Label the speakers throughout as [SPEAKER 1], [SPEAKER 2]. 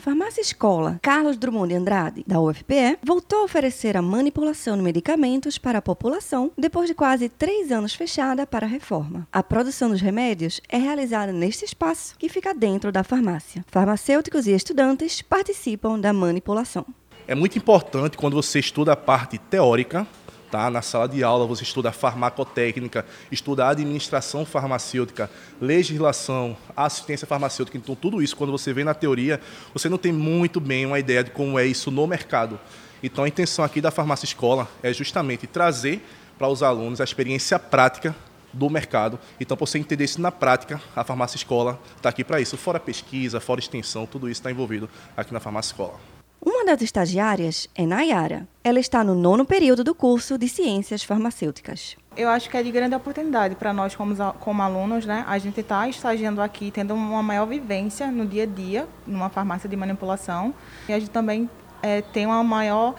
[SPEAKER 1] farmácia escola Carlos Drummond de Andrade, da UFPE, voltou a oferecer a manipulação de medicamentos para a população depois de quase três anos fechada para a reforma. A produção dos remédios é realizada neste espaço que fica dentro da farmácia. Farmacêuticos e estudantes participam da manipulação.
[SPEAKER 2] É muito importante quando você estuda a parte teórica Tá? Na sala de aula você estuda farmacotécnica, estuda administração farmacêutica, legislação, assistência farmacêutica. Então, tudo isso, quando você vê na teoria, você não tem muito bem uma ideia de como é isso no mercado. Então, a intenção aqui da Farmácia Escola é justamente trazer para os alunos a experiência prática do mercado. Então, para você entender isso na prática, a Farmácia Escola está aqui para isso. Fora pesquisa, fora extensão, tudo isso está envolvido aqui na Farmácia Escola.
[SPEAKER 1] Uma das estagiárias é Nayara. Ela está no nono período do curso de Ciências Farmacêuticas.
[SPEAKER 3] Eu acho que é de grande oportunidade para nós como, como alunos, né? A gente está estagiando aqui, tendo uma maior vivência no dia a dia, numa farmácia de manipulação. E a gente também é, tem uma maior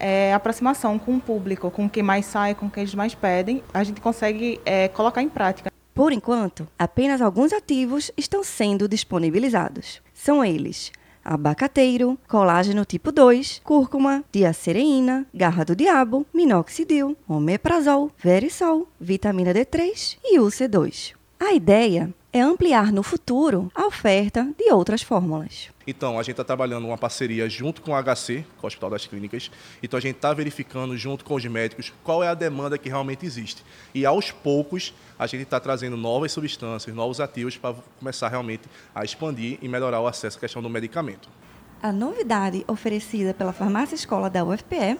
[SPEAKER 3] é, aproximação com o público, com quem mais sai, com quem eles mais pedem. A gente consegue é, colocar em prática.
[SPEAKER 1] Por enquanto, apenas alguns ativos estão sendo disponibilizados. São eles abacateiro, colágeno tipo 2, cúrcuma, diacereína, garra do diabo, minoxidil, omeprazol, verisol, vitamina D3 e UC2. A ideia é ampliar no futuro a oferta de outras fórmulas.
[SPEAKER 2] Então, a gente está trabalhando uma parceria junto com o HC, com o Hospital das Clínicas. Então, a gente está verificando junto com os médicos qual é a demanda que realmente existe. E aos poucos, a gente está trazendo novas substâncias, novos ativos para começar realmente a expandir e melhorar o acesso à questão do medicamento.
[SPEAKER 1] A novidade oferecida pela Farmácia Escola da UFPE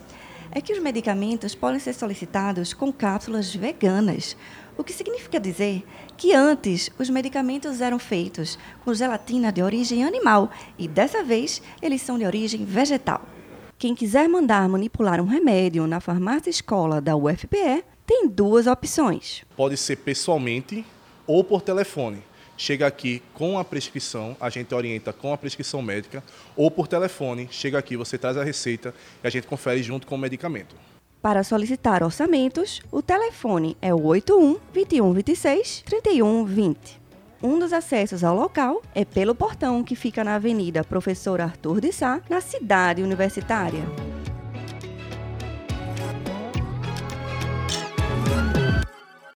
[SPEAKER 1] é que os medicamentos podem ser solicitados com cápsulas veganas, o que significa dizer que antes os medicamentos eram feitos com gelatina de origem animal e dessa vez eles são de origem vegetal. Quem quiser mandar manipular um remédio na farmácia escola da UFPE tem duas opções.
[SPEAKER 2] Pode ser pessoalmente ou por telefone chega aqui com a prescrição, a gente orienta com a prescrição médica, ou por telefone, chega aqui, você traz a receita e a gente confere junto com o medicamento.
[SPEAKER 1] Para solicitar orçamentos, o telefone é o 81 21 26 31 20. Um dos acessos ao local é pelo portão que fica na Avenida Professor Arthur de Sá, na cidade universitária.